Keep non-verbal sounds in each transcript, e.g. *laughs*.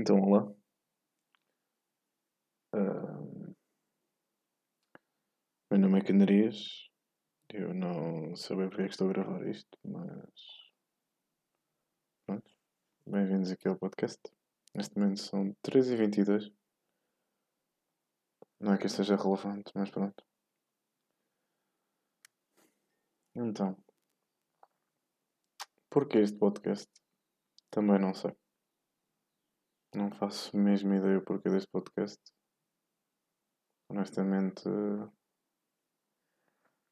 Então, olá. Uh, meu nome é Canarias. Eu não sei bem porque é que estou a gravar isto, mas. Pronto. Bem-vindos aqui ao podcast. Neste momento são 13h22. Não é que isto seja relevante, mas pronto. Então. Porquê este podcast? Também não sei. Não faço mesmo ideia porquê deste podcast. Honestamente,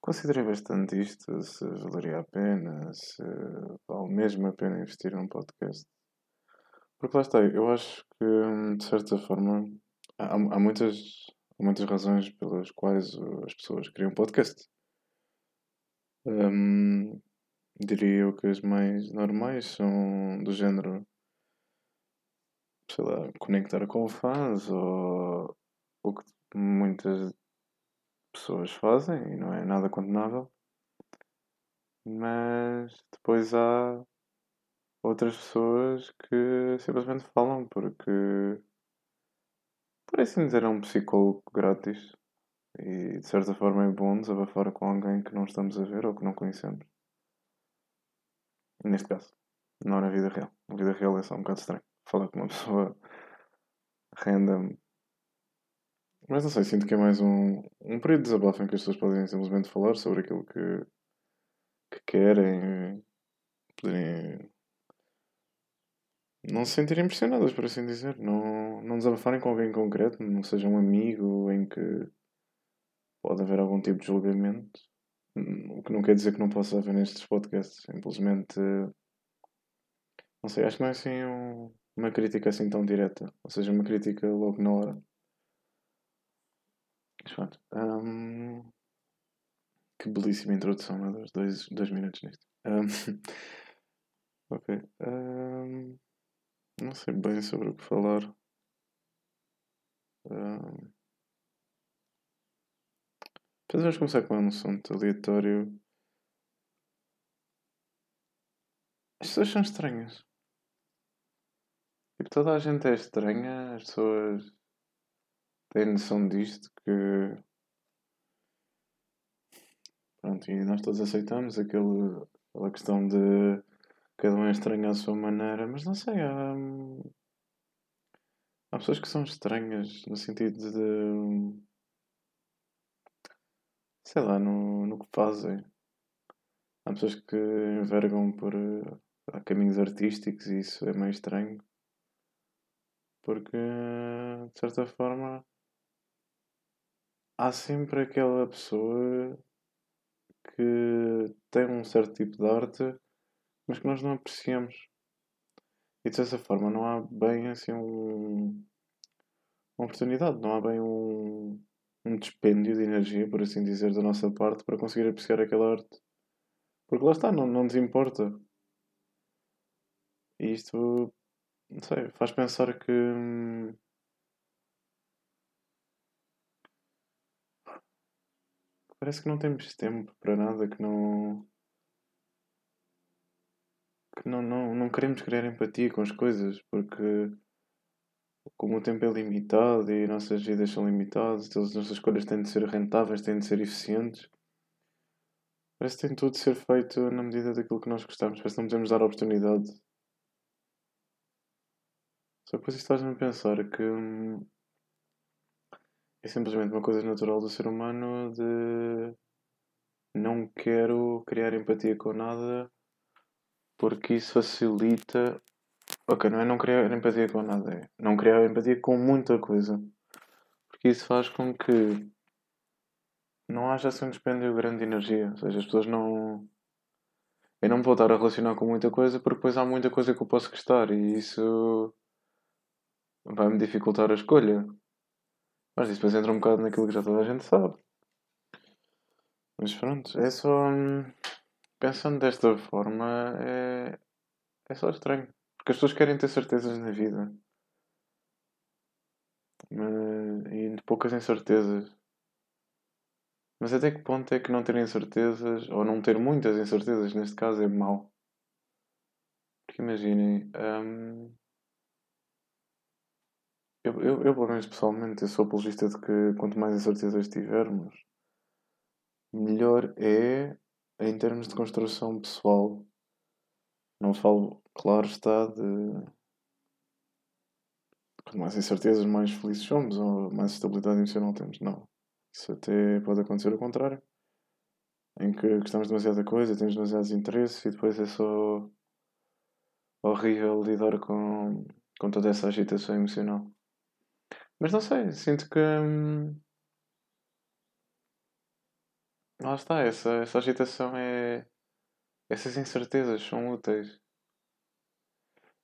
considerei bastante isto, se valeria a pena, se vale mesmo a pena investir num podcast. Porque lá está, eu acho que, de certa forma, há, há, muitas, muitas razões pelas quais as pessoas criam podcast. Um, diria eu que as mais normais são do género sei lá, conectar com fãs ou o que muitas pessoas fazem e não é nada condenável. Mas depois há outras pessoas que simplesmente falam porque por assim dizer é um psicólogo grátis e de certa forma é bom desabafar com alguém que não estamos a ver ou que não conhecemos. Neste caso, não na vida real. Na vida real é só um bocado estranho falar com uma *laughs* pessoa random. Mas não sei, sinto que é mais um, um período de desabafo em que as pessoas podem simplesmente falar sobre aquilo que, que querem, poderem não se sentirem impressionadas, por assim dizer. Não, não desabafarem com alguém concreto, não seja um amigo em que pode haver algum tipo de julgamento. O que não quer dizer que não possa haver nestes podcasts. Simplesmente. Não sei, acho que não é assim um, uma crítica assim tão direta. Ou seja, uma crítica logo na hora. Mas Um, que belíssima introdução, meu Deus. Dois, dois minutos nisto. Um, *laughs* ok. Um, não sei bem sobre o que falar. Um, depois vamos começar com um assunto aleatório. As pessoas são estranhas. Tipo, toda a gente é estranha, as pessoas têm noção disto que. Pronto, e nós todos aceitamos aquele, aquela questão de cada um é estranho à sua maneira, mas não sei, há, há pessoas que são estranhas no sentido de. sei lá, no, no que fazem. Há pessoas que envergam por uh, caminhos artísticos e isso é meio estranho. Porque, de certa forma, há sempre aquela pessoa que tem um certo tipo de arte, mas que nós não apreciamos. E de certa forma não há bem assim um, uma oportunidade, não há bem um, um dispêndio de energia, por assim dizer, da nossa parte para conseguir apreciar aquela arte. Porque lá está, não, não nos importa. E isto não sei, faz pensar que. Hum, parece que não temos tempo para nada, que não. que não, não, não queremos criar empatia com as coisas, porque. como o tempo é limitado e nossas vidas são limitadas, todas as nossas escolhas têm de ser rentáveis, têm de ser eficientes. Parece que tem tudo de ser feito na medida daquilo que nós gostamos. Parece que não podemos dar oportunidade só que depois isto faz-me pensar que hum, é simplesmente uma coisa natural do ser humano de não quero criar empatia com nada porque isso facilita. Ok, não é não criar empatia com nada, é não criar empatia com muita coisa. Porque isso faz com que não haja assim um dispêndio grande de energia. Ou seja, as pessoas não. Eu não me vou estar a relacionar com muita coisa porque depois há muita coisa que eu posso gostar e isso vai-me dificultar a escolha. Mas isso depois entra um bocado naquilo que já toda a gente sabe. Mas pronto, é só. Hum, pensando desta forma, é. É só estranho. Porque as pessoas querem ter certezas na vida. Mas, e poucas incertezas. Mas até que ponto é que não terem certezas, ou não ter muitas incertezas, neste caso, é mau? Porque imaginem. Hum, eu, eu, pelo menos pessoalmente, eu sou apologista de que quanto mais incertezas tivermos, melhor é em termos de construção pessoal. Não falo, claro está, de quanto mais incertezas, mais felizes somos ou mais estabilidade emocional temos. Não. Isso até pode acontecer ao contrário. Em que gostamos demasiado da coisa, temos demasiados interesses e depois é só horrível lidar com, com toda essa agitação emocional. Mas não sei, sinto que. Hum, lá está, essa, essa agitação é. Essas incertezas são úteis.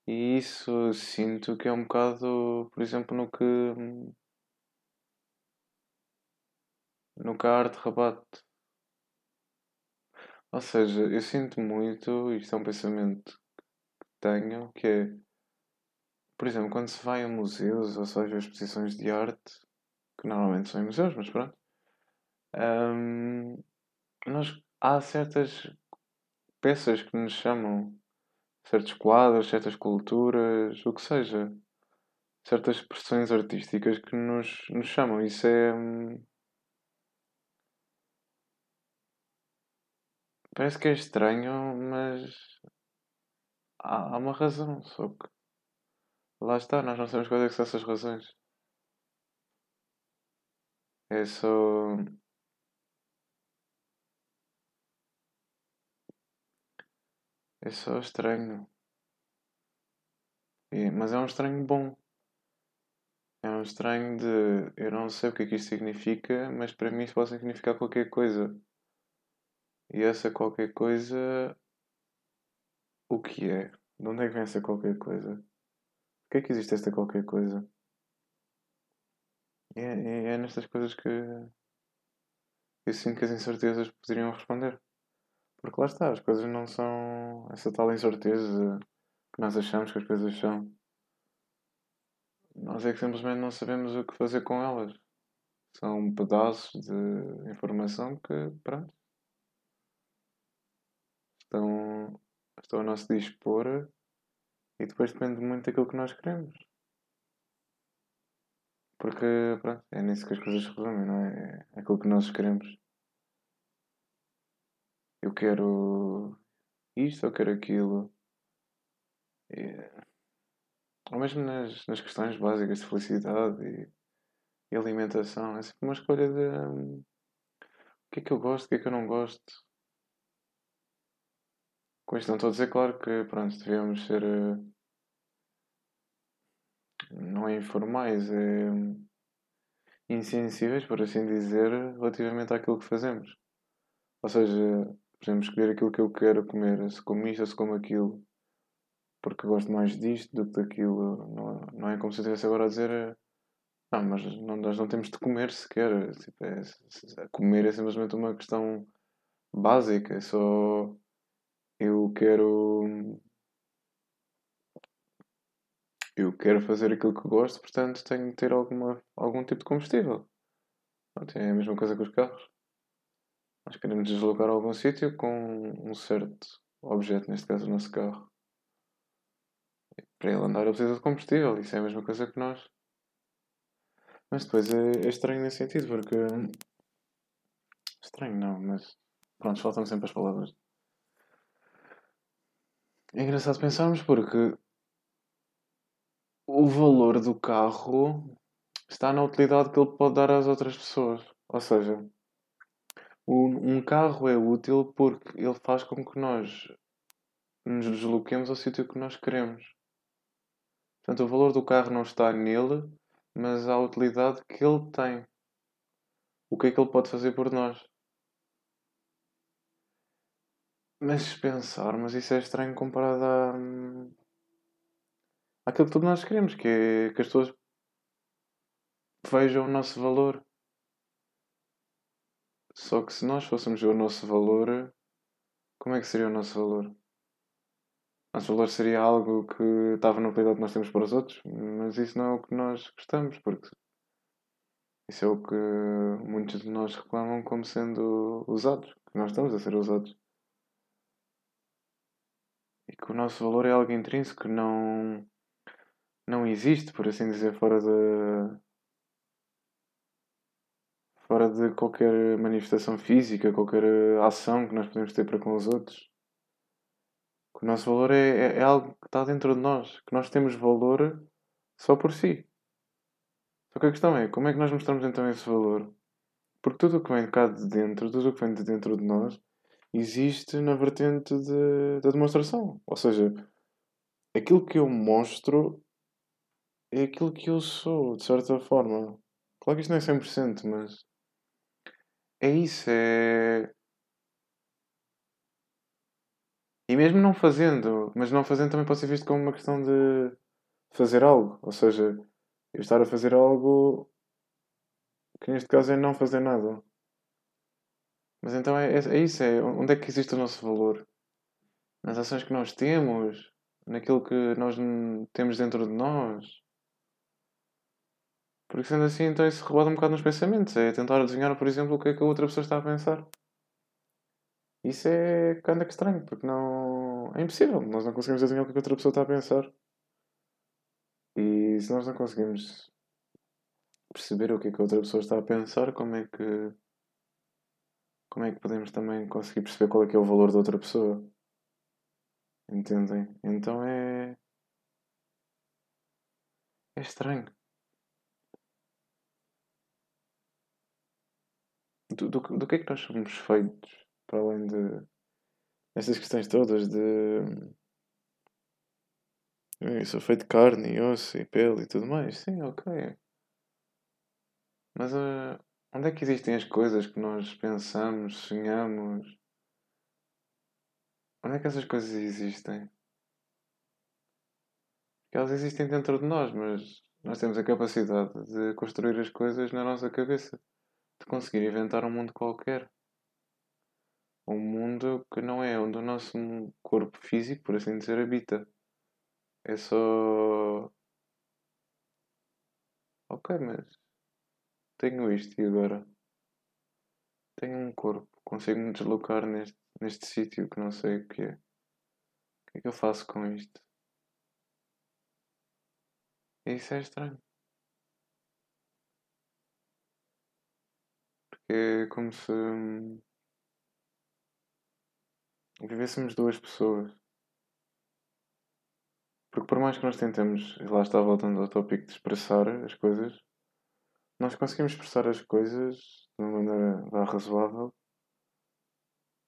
E isso sinto que é um bocado, por exemplo, no que. Hum, no que a arte rebate. Ou seja, eu sinto muito, isto é um pensamento que tenho, que é, por exemplo, quando se vai a museus ou se vai ver exposições de arte, que normalmente são em museus, mas pronto, hum, nós, há certas peças que nos chamam, certos quadros, certas culturas, o que seja, certas expressões artísticas que nos, nos chamam. Isso é. Hum, Parece que é estranho, mas há uma razão, só que lá está, nós não sabemos quais é são essas razões. É só. É só estranho. E- mas é um estranho bom. É um estranho de. Eu não sei o que é que isto significa, mas para mim isso pode significar qualquer coisa. E essa qualquer coisa. O que é? De onde é que vem essa qualquer coisa? Por que é que existe esta qualquer coisa? É, é, é nestas coisas que eu sinto que as incertezas poderiam responder. Porque lá está, as coisas não são essa tal incerteza que nós achamos que as coisas são. Nós é que simplesmente não sabemos o que fazer com elas. São pedaços de informação que, pronto, estão, estão a nosso dispor e depois depende muito daquilo que nós queremos. Porque, pronto, é nisso que as coisas se resumem, não é? É aquilo que nós queremos. Eu quero isto, eu quero aquilo. E, ou mesmo nas, nas questões básicas de felicidade e, e alimentação. É sempre uma escolha de hum, o que é que eu gosto, o que é que eu não gosto. Com isto não estou a dizer, claro, que pronto, devemos ser. eh, não é informais, é insensíveis, por assim dizer, relativamente àquilo que fazemos. Ou seja, exemplo, escolher aquilo que eu quero comer, se como isto ou se como aquilo, porque gosto mais disto do que daquilo. Não, não é como se eu estivesse agora a dizer. eh, Não, mas não, nós não temos de comer sequer. Tipo, é, comer é simplesmente uma questão básica. É só eu quero. Eu quero fazer aquilo que gosto, portanto tenho de ter alguma, algum tipo de combustível. É a mesma coisa com os carros. Nós queremos deslocar a algum sítio com um certo objeto, neste caso o nosso carro. Para ele andar ele precisa de combustível, isso é a mesma coisa que nós. Mas depois é, é estranho nesse sentido, porque. Estranho não, mas. Pronto, faltam sempre as palavras. É engraçado pensarmos porque o valor do carro está na utilidade que ele pode dar às outras pessoas. Ou seja, um carro é útil porque ele faz com que nós nos desloquemos ao sítio que nós queremos. Portanto, o valor do carro não está nele, mas à utilidade que ele tem. O que é que ele pode fazer por nós? Mas se pensarmos, isso é estranho comparado a, hum, àquilo que todos nós queremos, que é que as pessoas vejam o nosso valor. Só que se nós fôssemos o nosso valor, como é que seria o nosso valor? Nosso valor seria algo que estava no cuidado que nós temos para os outros, mas isso não é o que nós gostamos, porque isso é o que muitos de nós reclamam como sendo usados, que nós estamos a ser usados. E que o nosso valor é algo intrínseco, não, não existe, por assim dizer, fora de. fora de qualquer manifestação física, qualquer ação que nós podemos ter para com os outros. Que o nosso valor é, é, é algo que está dentro de nós, que nós temos valor só por si. Só que a questão é, como é que nós mostramos então esse valor? Porque tudo o que vem cá de dentro, tudo o que vem de dentro de nós, existe na vertente de, da demonstração. Ou seja, aquilo que eu mostro é aquilo que eu sou, de certa forma. Claro que isto não é 100%, mas é isso, é. E mesmo não fazendo, mas não fazendo também pode ser visto como uma questão de fazer algo. Ou seja, eu estar a fazer algo que neste caso é não fazer nada. Mas então é, é, é isso, é onde é que existe o nosso valor? Nas ações que nós temos, naquilo que nós temos dentro de nós. Porque sendo assim, então isso rebota um bocado nos pensamentos. É tentar adivinhar, por exemplo, o que é que a outra pessoa está a pensar. Isso é que estranho, porque não. É impossível. Nós não conseguimos adivinhar o que, é que a outra pessoa está a pensar. E se nós não conseguimos perceber o que é que a outra pessoa está a pensar, como é que. Como é que podemos também conseguir perceber qual é que é o valor da outra pessoa? Entendem? Então é. É estranho. Do, do, do que é que nós somos feitos? Para além de. Estas questões todas de. Eu sou feito de carne e osso e pele e tudo mais. Sim, ok. Mas uh, onde é que existem as coisas que nós pensamos, sonhamos? Onde é que essas coisas existem? Porque elas existem dentro de nós, mas nós temos a capacidade de construir as coisas na nossa cabeça, de conseguir inventar um mundo qualquer. Um mundo que não é onde o nosso corpo físico, por assim dizer, habita. É só. Ok, mas tenho isto e agora? Tenho um corpo, consigo me deslocar neste, neste sítio que não sei o que é. O que é que eu faço com isto? Isso é estranho. Porque é como se hum, vivêssemos duas pessoas. Porque por mais que nós tentemos, e lá está voltando ao tópico de expressar as coisas, nós conseguimos expressar as coisas de uma maneira razoável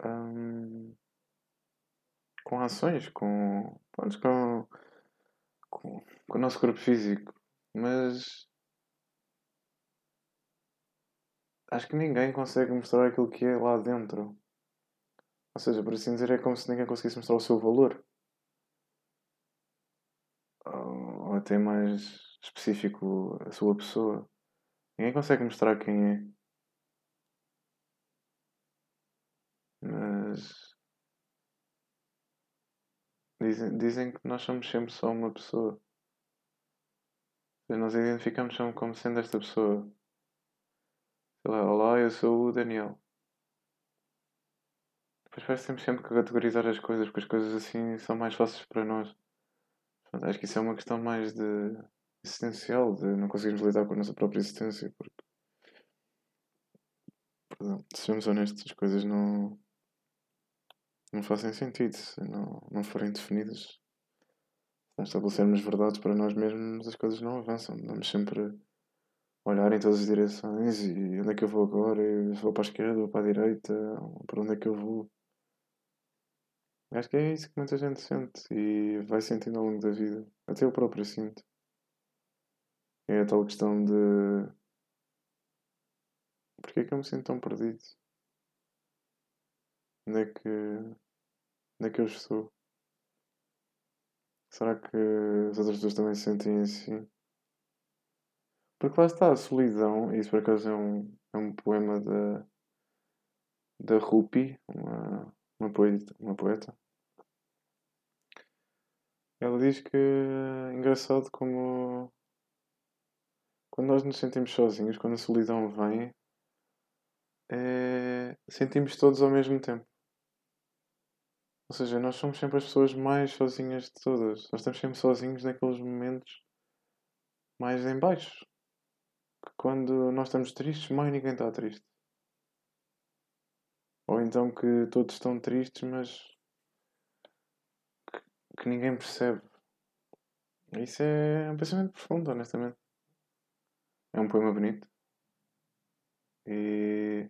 hum, com ações, com, pronto, com, com, com o nosso corpo físico. Mas acho que ninguém consegue mostrar aquilo que é lá dentro. Ou seja, por assim dizer, é como se ninguém conseguisse mostrar o seu valor. Ou até mais específico, a sua pessoa. Ninguém consegue mostrar quem é. Mas. Dizem, dizem que nós somos sempre só uma pessoa. Nós identificamos sempre como sendo esta pessoa. Sei lá, olá, eu sou o Daniel. Depois parece sempre sempre categorizar as coisas, porque as coisas assim são mais fáceis para nós. Portanto, acho que isso é uma questão mais de existencial, de não conseguirmos lidar com a nossa própria existência, porque perdão, sejamos honestos, as coisas não, não fazem sentido se não, não forem definidas. Se não estabelecermos verdades para nós mesmos, as coisas não avançam. Vamos sempre olhar em todas as direções e onde é que eu vou agora? Eu vou para a esquerda, vou para a direita, para onde é que eu vou? Acho que é isso que muita gente sente e vai sentindo ao longo da vida. Até eu próprio sinto. É a tal questão de. Porquê é que eu me sinto tão perdido? Onde é que. Onde é que eu estou? Será que as outras pessoas também se sentem assim? Porque lá está a solidão, e isso por acaso é um, é um poema da, da Rupi, uma, uma, poeta, uma poeta. Ela diz que é engraçado como quando nós nos sentimos sozinhos, quando a solidão vem, é... sentimos todos ao mesmo tempo. Ou seja, nós somos sempre as pessoas mais sozinhas de todas. Nós estamos sempre sozinhos naqueles momentos mais em baixo. Quando nós estamos tristes, mais ninguém está triste. Ou então que todos estão tristes, mas que, que ninguém percebe. Isso é um pensamento profundo, honestamente. É um poema bonito. E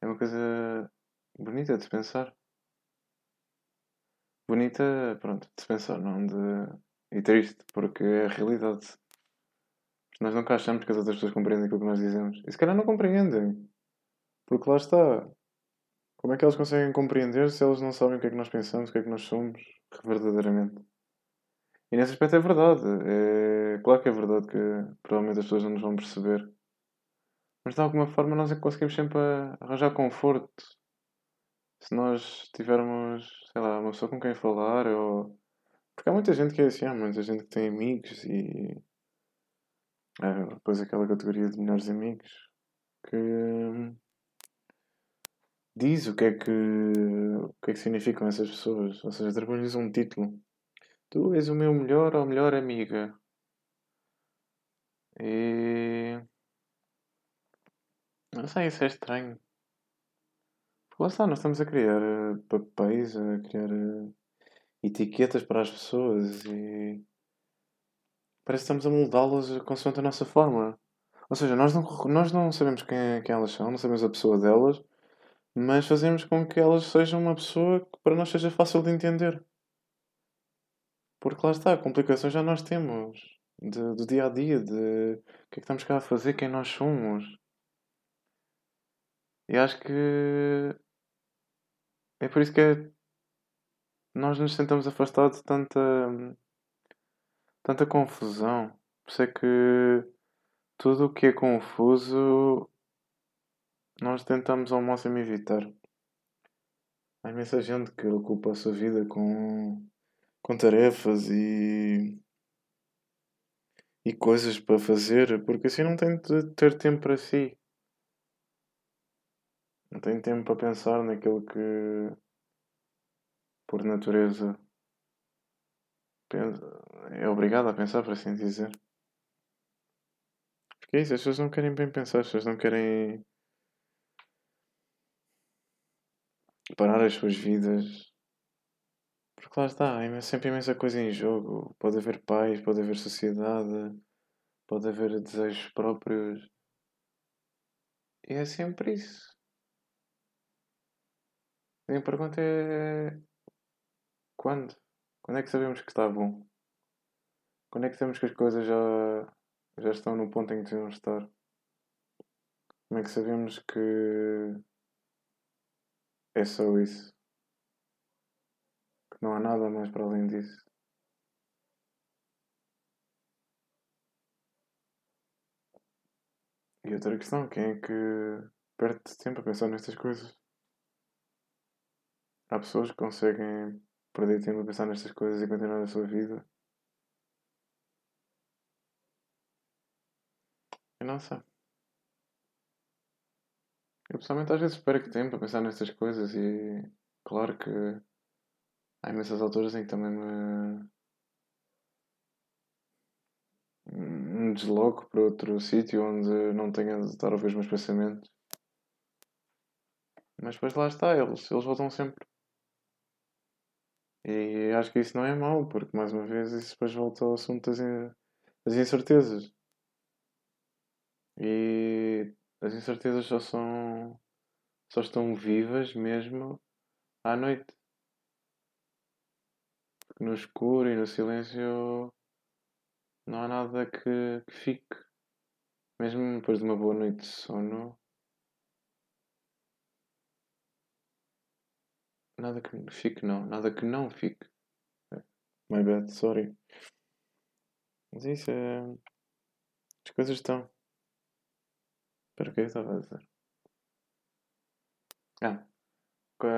é uma coisa bonita de se pensar. Bonita, pronto, de se pensar, não de. E triste, porque é a realidade. Nós nunca achamos que as outras pessoas compreendem aquilo que nós dizemos. E se calhar não compreendem. Porque lá está. Como é que elas conseguem compreender se elas não sabem o que é que nós pensamos, o que é que nós somos, verdadeiramente? E nesse aspecto é verdade. É... Claro que é verdade que provavelmente as pessoas não nos vão perceber. Mas de alguma forma nós é que conseguimos sempre arranjar conforto. Se nós tivermos, sei lá, uma pessoa com quem falar ou. Porque há muita gente que é assim, há muita gente que tem amigos e. É, depois aquela categoria de melhores amigos que diz o que é que, o que, é que significam essas pessoas. Ou seja, atribuem-lhes um título. Tu és o meu melhor ou melhor amiga. E. Não sei, isso é estranho. Porque lá está, nós estamos a criar uh, papéis, a criar uh, etiquetas para as pessoas e. Parece que estamos a moldá-las consoante a nossa forma. Ou seja, nós não, nós não sabemos quem, quem elas são, não sabemos a pessoa delas, mas fazemos com que elas sejam uma pessoa que para nós seja fácil de entender. Porque lá está, complicações já nós temos. De, do dia a dia, de o que é que estamos cá a fazer, quem nós somos. E acho que é por isso que é, nós nos tentamos afastar de tanta, tanta confusão. Por isso é que tudo o que é confuso nós tentamos ao máximo evitar. Há imensa gente que ocupa a sua vida com, com tarefas e, e coisas para fazer, porque assim não tem de ter tempo para si. Não tem tempo para pensar naquilo que, por natureza, é obrigado a pensar, por assim dizer. Porque é isso, as pessoas não querem bem pensar, as pessoas não querem parar as suas vidas. Porque lá está, há sempre imensa coisa em jogo. Pode haver pais, pode haver sociedade, pode haver desejos próprios. E é sempre isso. A minha pergunta é. Quando? Quando é que sabemos que está bom? Quando é que sabemos que as coisas já, já estão no ponto em que deviam estar? Como é que sabemos que é só isso. Não há nada mais para além disso. E outra questão, quem é que perde tempo a pensar nestas coisas? Há pessoas que conseguem perder tempo a pensar nestas coisas e continuar a sua vida. Eu não sei. Eu pessoalmente às vezes perco tempo a pensar nestas coisas e claro que há imensas alturas em que também me, me desloco para outro sítio onde não tenha de estar a ouvir os meus pensamentos. Mas depois lá está, eles, eles voltam sempre. E acho que isso não é mau, porque mais uma vez isso depois volta ao assunto das, das incertezas. E as incertezas só são. só estão vivas mesmo à noite. No escuro e no silêncio não há nada que, que fique. Mesmo depois de uma boa noite de sono. Nada que fique, não. Nada que não fique. My bad, sorry. Mas isso é. As coisas estão. Que é que eu estava a dizer? Ah, que,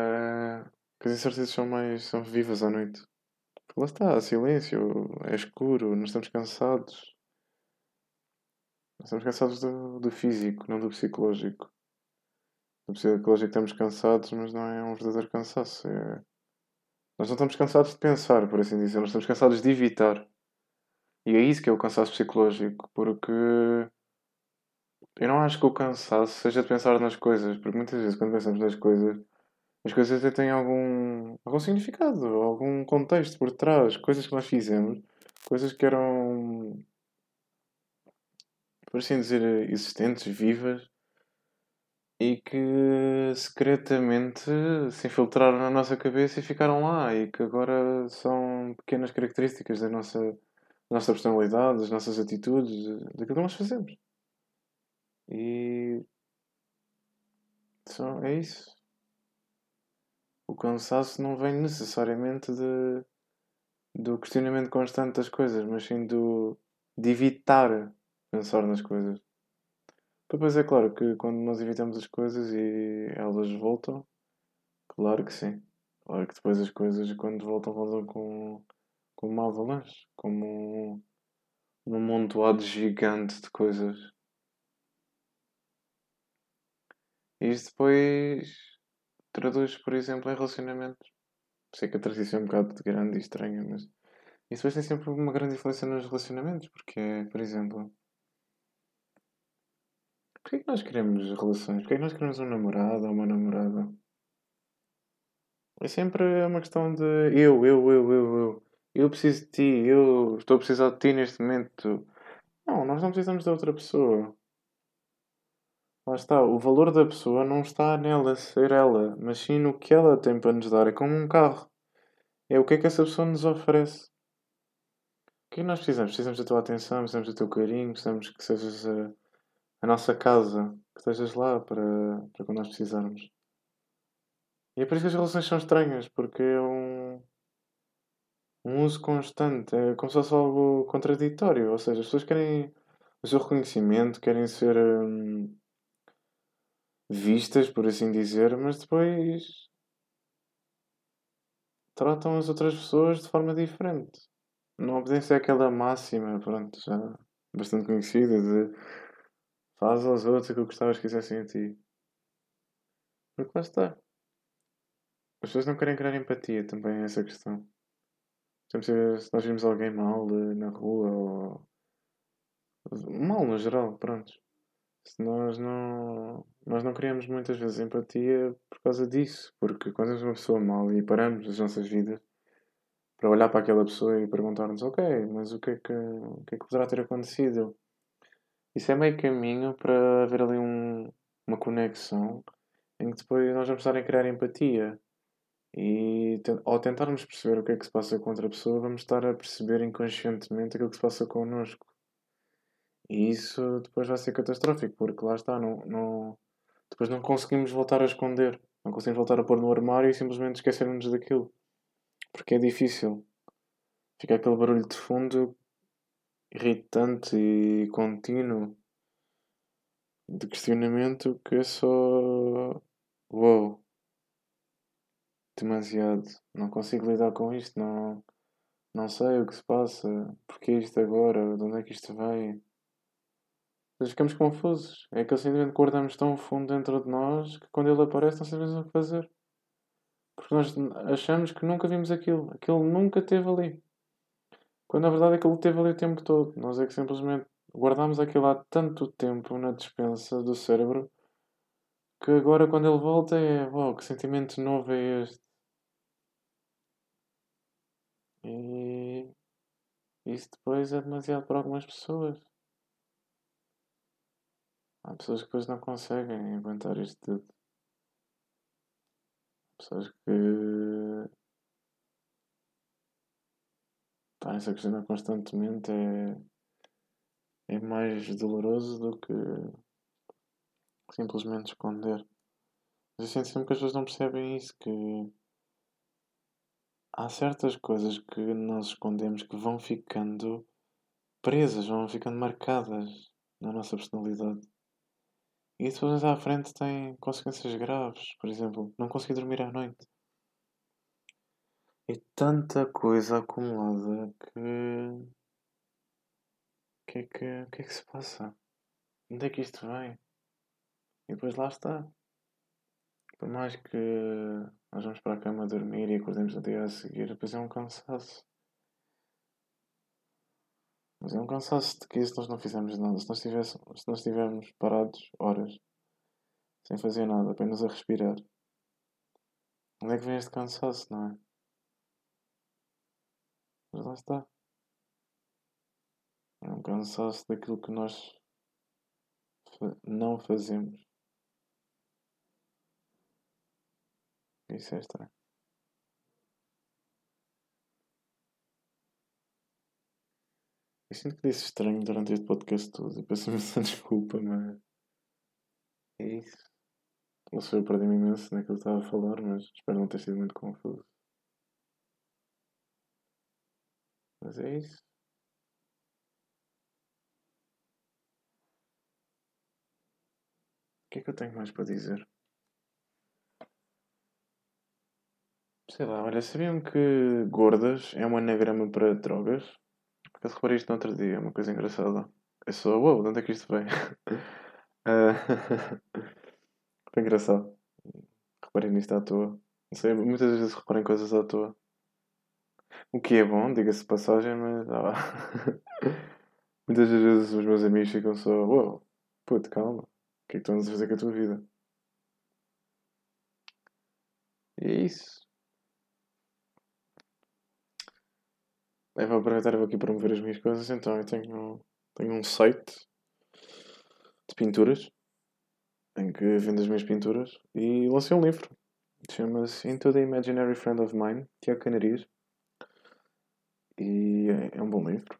que as incertezas são mais são vivas à noite. Lá está, há silêncio, é escuro, nós estamos cansados. Nós estamos cansados do, do físico, não do psicológico. Do psicológico estamos cansados, mas não é um verdadeiro cansaço. É... Nós não estamos cansados de pensar, por assim dizer, nós estamos cansados de evitar. E é isso que é o cansaço psicológico, porque eu não acho que o cansaço seja de pensar nas coisas, porque muitas vezes quando pensamos nas coisas, as coisas até têm algum, algum significado, algum contexto por trás, coisas que nós fizemos, coisas que eram, por assim dizer, existentes, vivas, e que secretamente se infiltraram na nossa cabeça e ficaram lá, e que agora são pequenas características da nossa, da nossa personalidade, das nossas atitudes, daquilo que nós fazemos. E só, é isso. O cansaço não vem necessariamente de, do questionamento constante das coisas, mas sim do, de evitar pensar nas coisas. Depois é claro que quando nós evitamos as coisas e elas voltam, claro que sim. Claro que depois as coisas quando voltam voltam com, com uma avalanche, como um, amontoado gigante de coisas. E depois traduz, por exemplo, em relacionamentos. Sei que a transição é um bocado grande e estranha, mas isso depois tem sempre uma grande influência nos relacionamentos, porque, por exemplo, Porquê que nós queremos relações? Porquê que nós queremos um namorado ou uma namorada? É sempre uma questão de eu, eu, eu, eu, eu. Eu preciso de ti, eu estou a precisar de ti neste momento. Não, nós não precisamos de outra pessoa. Lá está, o valor da pessoa não está nela ser ela, mas sim no que ela tem para nos dar. É como um carro. É o que é que essa pessoa nos oferece. O que é que nós precisamos? Precisamos da tua atenção, precisamos do teu carinho, precisamos que sejas a, a nossa casa, que estejas lá para, para quando nós precisarmos. E é por isso que as relações são estranhas, porque é um, um uso constante, é como se fosse algo contraditório. Ou seja, as pessoas querem o seu reconhecimento, querem ser hum, vistas, por assim dizer, mas depois tratam as outras pessoas de forma diferente. Não obedecem àquela máxima, pronto, já bastante conhecida de faz aos outros aquilo que gostavas que fizessem a ti. Porque lá está. As pessoas não querem criar empatia também, é essa questão. Se nós vimos alguém mal eh, na rua ou. mal no geral, pronto. Se nós não. Nós não criamos muitas vezes empatia por causa disso. Porque quando vemos uma pessoa mal e paramos as nossas vidas para olhar para aquela pessoa e perguntar-nos: Ok, mas o que é que, o que, é que poderá ter acontecido? Isso é meio caminho para haver ali um, uma conexão em que depois nós vamos estar a criar empatia. E ao tentarmos perceber o que é que se passa com outra pessoa, vamos estar a perceber inconscientemente aquilo que se passa connosco. E isso depois vai ser catastrófico, porque lá está, não, não, depois não conseguimos voltar a esconder, não conseguimos voltar a pôr no armário e simplesmente esquecermos daquilo. Porque é difícil. Fica aquele barulho de fundo irritante e contínuo de questionamento que é só. Uou! Demasiado. Não consigo lidar com isto, não, não sei o que se passa, porque isto agora, de onde é que isto vem. Nós ficamos confusos. É aquele sentimento que guardamos tão fundo dentro de nós que quando ele aparece não sabemos o que fazer. Porque nós achamos que nunca vimos aquilo. Aquilo nunca esteve ali. Quando na verdade aquilo esteve ali o tempo todo. Nós é que simplesmente guardamos aquilo há tanto tempo na dispensa do cérebro que agora quando ele volta é uau, que sentimento novo é este? E isso depois é demasiado para algumas pessoas. Há pessoas que depois não conseguem aguentar isto tudo. Há pessoas que estarem-se a questionar constantemente é, é mais doloroso do que simplesmente esconder. Mas eu sinto sempre que as pessoas não percebem isso, que há certas coisas que nós escondemos que vão ficando presas, vão ficando marcadas na nossa personalidade. E isso depois à frente tem consequências graves. Por exemplo, não conseguir dormir à noite. É tanta coisa acumulada que. O que, é que, que é que se passa? Onde é que isto vem? E depois lá está. Por mais que nós vamos para a cama dormir e acordemos no dia a seguir, depois é um cansaço. Mas é um cansaço de que se nós não fizermos nada. Se nós, estivéssemos, se nós estivermos parados horas, sem fazer nada, apenas a respirar. Onde é que vem este cansaço, não é? Mas lá está. É um cansaço daquilo que nós não fazemos. Isso é estranho. Eu sinto que disse estranho durante este podcast todo e peço-me *laughs* desculpa, mas é isso. Não sei, eu perdi-me imenso naquilo que estava a falar, mas espero não ter sido muito confuso. Mas é isso. O que é que eu tenho mais para dizer? Sei lá, olha, sabiam que gordas é um anagrama para drogas? Eu reparei isto no outro dia, uma coisa engraçada. Eu sou, uou, wow, de onde é que isto vem? uh, *laughs* *laughs* foi engraçado. Reparei nisto à toa. Não sei, muitas vezes reparem coisas à toa. O que é bom, diga-se passagem, mas. Ah, *laughs* muitas vezes os meus amigos ficam só, uou, wow, puto, calma. O que é que andas a fazer com a tua vida? E é isso. Eu vou aproveitar e vou aqui promover as minhas coisas. Então, eu tenho, tenho um site de pinturas em que vendo as minhas pinturas e lancei um livro. Chama-se Into the Imaginary Friend of Mine, Tiago Canarias. E é, é um bom livro.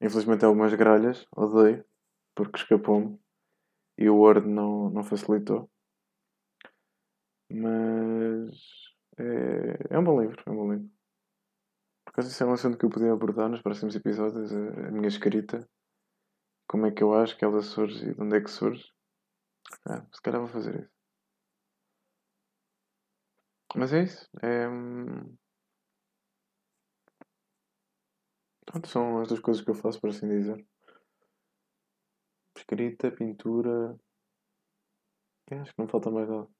Infelizmente, algumas gralhas, odeio, porque escapou-me e o Word não, não facilitou. Mas é, é um bom livro, é um bom livro. Por acaso isso é um assunto que eu podia abordar nos próximos episódios, a, a minha escrita. Como é que eu acho que ela surge e de onde é que surge. Ah, se calhar vou fazer isso. Mas é isso. É... Hum, pronto, são as duas coisas que eu faço, por assim dizer. Escrita, pintura. Eu acho que não falta mais nada.